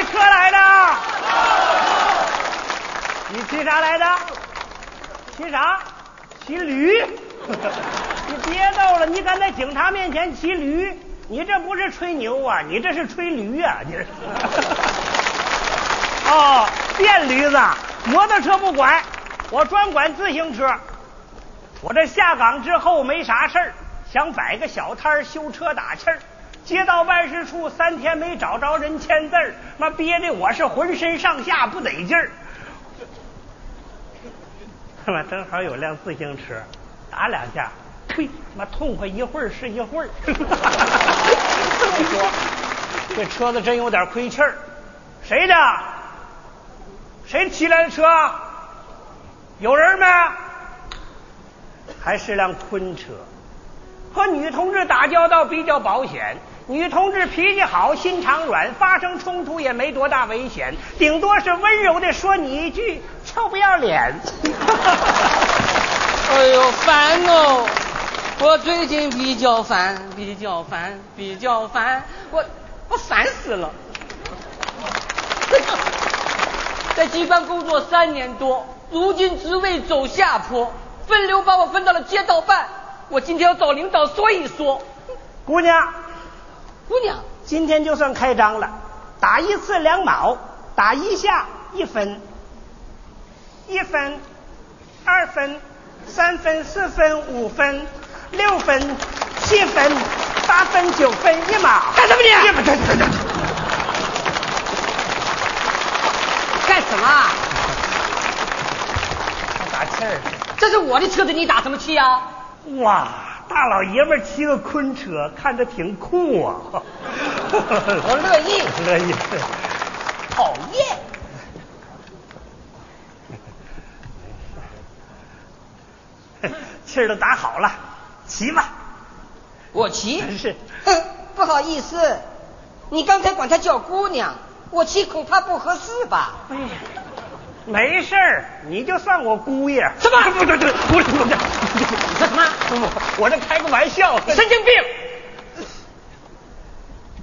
骑车来的？你骑啥来的？骑啥？骑驴？你别逗了！你敢在警察面前骑驴？你这不是吹牛啊，你这是吹驴啊！你这 哦，电驴子，摩托车不管，我专管自行车。我这下岗之后没啥事儿，想摆个小摊儿修车打气儿。街道办事处三天没找着人签字儿，妈憋的我是浑身上下不得劲儿。他妈正好有辆自行车，打两下，呸！妈痛快一会儿是一会儿。这么说，这车子真有点亏气儿。谁的？谁骑来的车？有人没？还是辆昆车。和女同志打交道比较保险，女同志脾气好，心肠软，发生冲突也没多大危险，顶多是温柔的说你一句“臭不要脸”。哎呦，烦哦！我最近比较烦，比较烦，比较烦，我我烦死了。在机关工作三年多，如今职位走下坡，分流把我分到了街道办。我今天要找领导说一说。姑娘，姑娘，今天就算开张了，打一次两毛，打一下一分，一分，二分，三分，四分，五分，六分，七分，八分，九分，一毛。干什么你？干什么？打气儿。这是我的车子，你打什么气啊？哇，大老爷们儿骑个昆车，看着挺酷啊！我乐意，乐意。讨厌。气儿都打好了，骑吧。我骑。是。哼，不好意思，你刚才管她叫姑娘，我骑恐怕不合适吧？哎呀，没事儿，你就算我姑爷。什么？不对对，不是不是。你说什么？我这开个玩笑。神经病！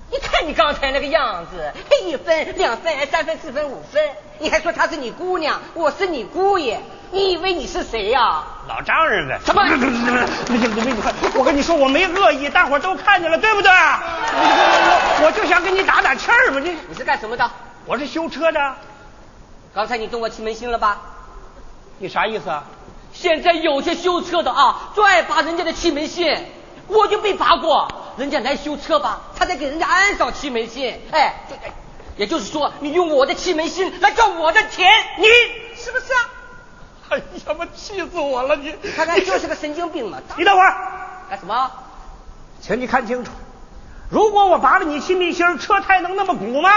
你看你刚才那个样子，一分、两分、三分、四分、五分，你还说她是你姑娘，我是你姑爷，你以为你是谁呀、老丈人呗。什么我跟你说，我没恶意，大伙儿都看见了，对不对？我我就想跟你打打气儿嘛，你你是干什么的？我是修车的，刚才你动我气门芯了吧？你啥意思啊？现在有些修车的啊，最爱拔人家的气门芯，我就被拔过。人家来修车吧，他得给人家安上气门芯，哎，这哎也就是说，你用我的气门芯来赚我的钱，你是不是啊？哎呀妈，气死我了！你你看看，就是个神经病嘛！你等会儿，干什么？请你看清楚，如果我拔了你气门芯，车胎能那么鼓吗？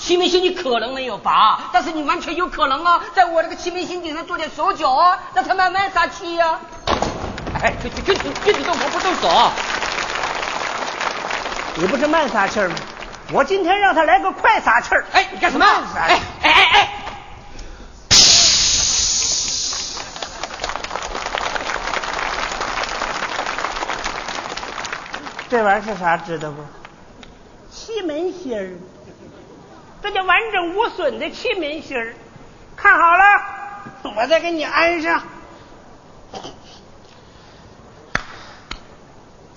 气门星你可能没有拔，但是你完全有可能啊，在我这个气门星顶上做点手脚啊，让他慢慢撒气呀、哎，具体具体具体动手不动手。你不是慢撒气吗？我今天让他来个快撒气儿。哎，你干什么？哎哎哎哎！这玩意儿是啥？知道不？气门星儿，这叫完整无损的气门芯儿。看好了，我再给你安上。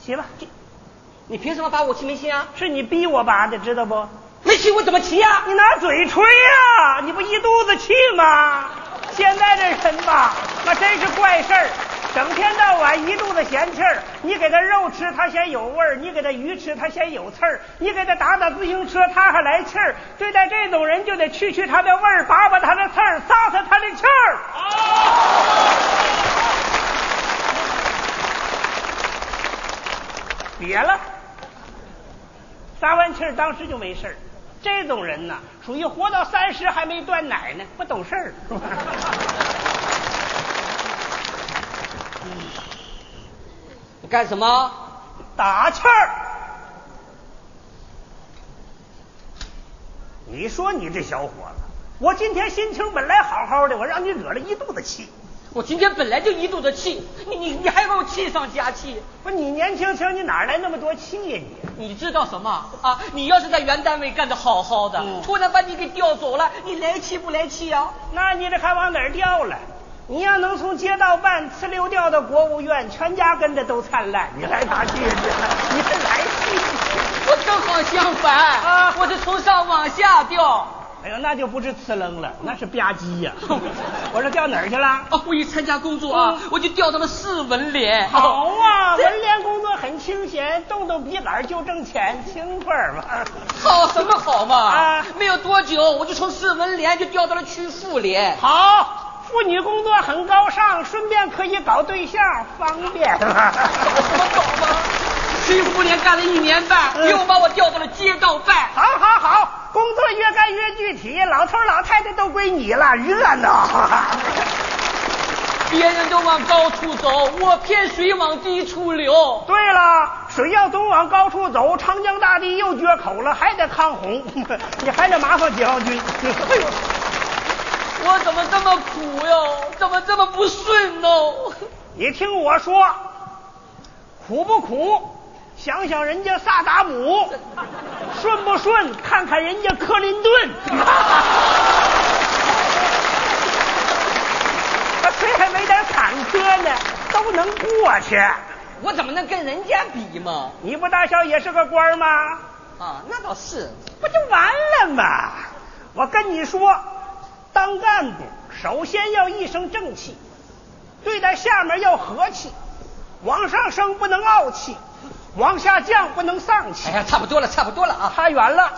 骑吧，你凭什么拔我气门芯啊？是你逼我拔的，知道不？没气我怎么骑呀、你拿嘴吹呀、你不一肚子气吗？现在这人吧，那真是怪事儿，整天到晚一肚子闲气儿。你给他肉吃，他嫌有味儿；你给他鱼吃，他嫌有刺儿；你给他打打自行车，他还来气儿。对待这种人，就得去去他的味儿，拔拔他的刺儿，撒撒他的气儿。别了。撒完气儿，当时就没事儿。这种人呐，属于活到三十还没断奶呢，不懂事儿。你干什么？打气儿。你说你这小伙子，我今天心情本来好好的，我让你惹了一肚子气。我今天本来就一肚子气，你你你还给我气上加气。不是你年轻轻，你哪来那么多气呀、你？你知道什么啊？你要是在原单位干得好好的，嗯突然把你给调走了，你来气不来气啊？那你这还往哪儿调了？你要能从街道办呲溜掉到国务院，全家跟着都灿烂，你还哪去去？你是来气？我正好相反啊我是从上往下掉。哎呦，那就不是呲楞了，那是吧唧呀！我说掉哪儿去了？啊，我一参加工作啊，嗯我就调到了市文联。好啊，文联工作很清闲，动动笔杆就挣钱，轻快嘛。好什么好嘛？啊没有多久，我就从市文联就调到了区妇联。好，妇女工作很高尚，顺便可以搞对象，方便嘛。怎么搞嘛？区妇联干了一年半，嗯又把我调到了街道办。好好好，工作越干越具体，老头老太太都归你了，热闹。别人都往高处走，我偏水往低处流。对了，水要总往高处走，长江大堤又决口了，还得抗洪，你还得麻烦解放军。哎呦，我怎么这么苦哟？怎么这么不顺呢？你听我说，苦不苦？想想人家萨达姆，顺不顺？看看人家克林顿。那谁还没点坎坷呢？都能过去。我怎么能跟人家比嘛？你不大小也是个官吗？啊，那倒是。不就完了吗？我跟你说，当干部首先要一身正气，对待下面要和气，往上升不能傲气，往下降不能丧气哎。呀，差不多了，差不多了啊！差远了。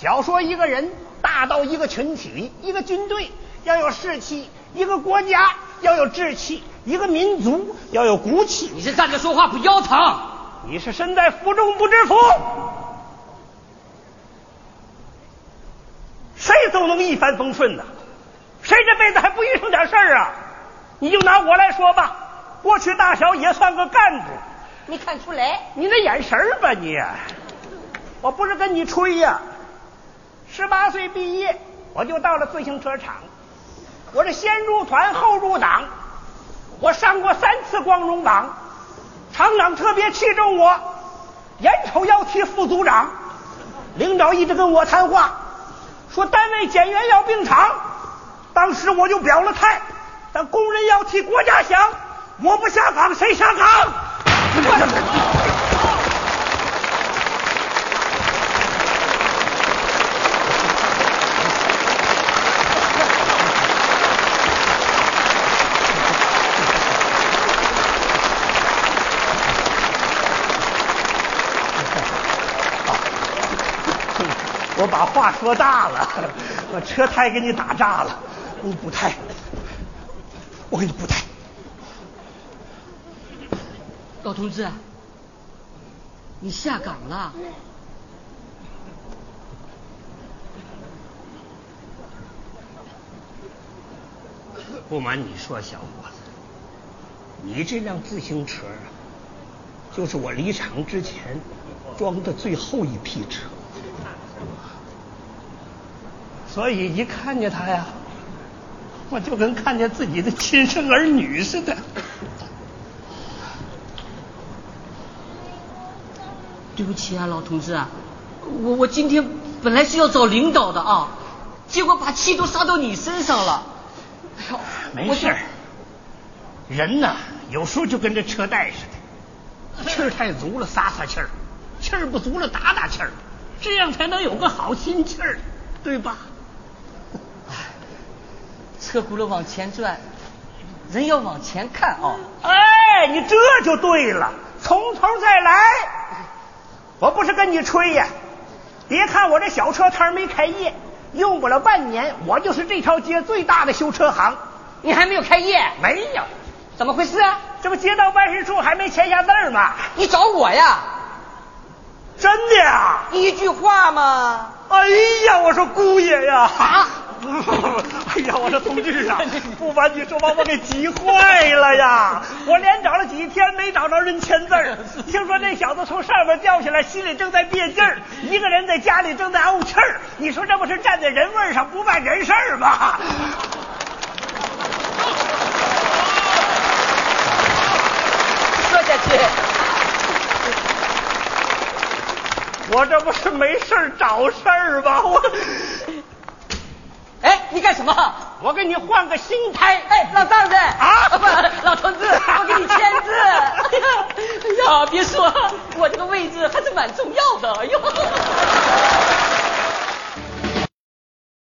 小说一个人，大到一个群体，一个军队要有士气，一个国家要有志气，一个民族要有骨气。你是站着说话不腰疼？你是身在福中不知福，谁都能一帆风顺呐，谁这辈子还不遇上点事儿啊？你就拿我来说吧，过去大小也算个干部，没看出来？你那眼神儿吧你，我不是跟你吹呀、十八岁毕业，我就到了自行车厂，我是先入团后入党，我上过三次光荣榜，厂长特别器重我，眼瞅要提副组长，领导一直跟我谈话，说单位减员要并厂，当时我就表了态，但工人要替国家想，我不下岗谁下岗？我把话说大了，把车胎给你打炸了，你补胎，我给你补胎。老同志，你下岗了？不瞒你说，小伙子，你这辆自行车啊，就是我离厂之前装的最后一批车，所以一看见它呀，我就跟看见自己的亲生儿女似的。对不起啊，老同志，我我今天本来是要找领导的啊，结果把气都撒到你身上了。哎呦，没事儿，人呐，有时候就跟这车带似的，气儿太足了撒撒气儿，气儿不足了打打气儿，这样才能有个好心气儿，对吧？车轱辘往前转，人要往前看啊。哎，你这就对了，从头再来。我不是跟你吹呀，别看我这小车摊儿没开业，用不了半年，我就是这条街最大的修车行。你还没有开业？没有，怎么回事啊？这不街道办事处还没签下字儿吗？你找我呀？真的呀？一句话嘛。哎呀，我说姑爷呀！啊！哎呀，我说同志啊，不瞒你说，把我给急坏了呀！我连找了几天没找着人签字儿，听说那小子从上面掉下来，心里正在憋劲儿，一个人在家里正在怄气儿。你说这不是站在人位上不办人事儿吗？说下去。我这不是没事儿找事儿吗？我，哎，你干什么？我给你换个新胎。哎，老丈人啊不，老头子，我给你签字。哎呀，别说，我这个位置还是蛮重要的。哎呦，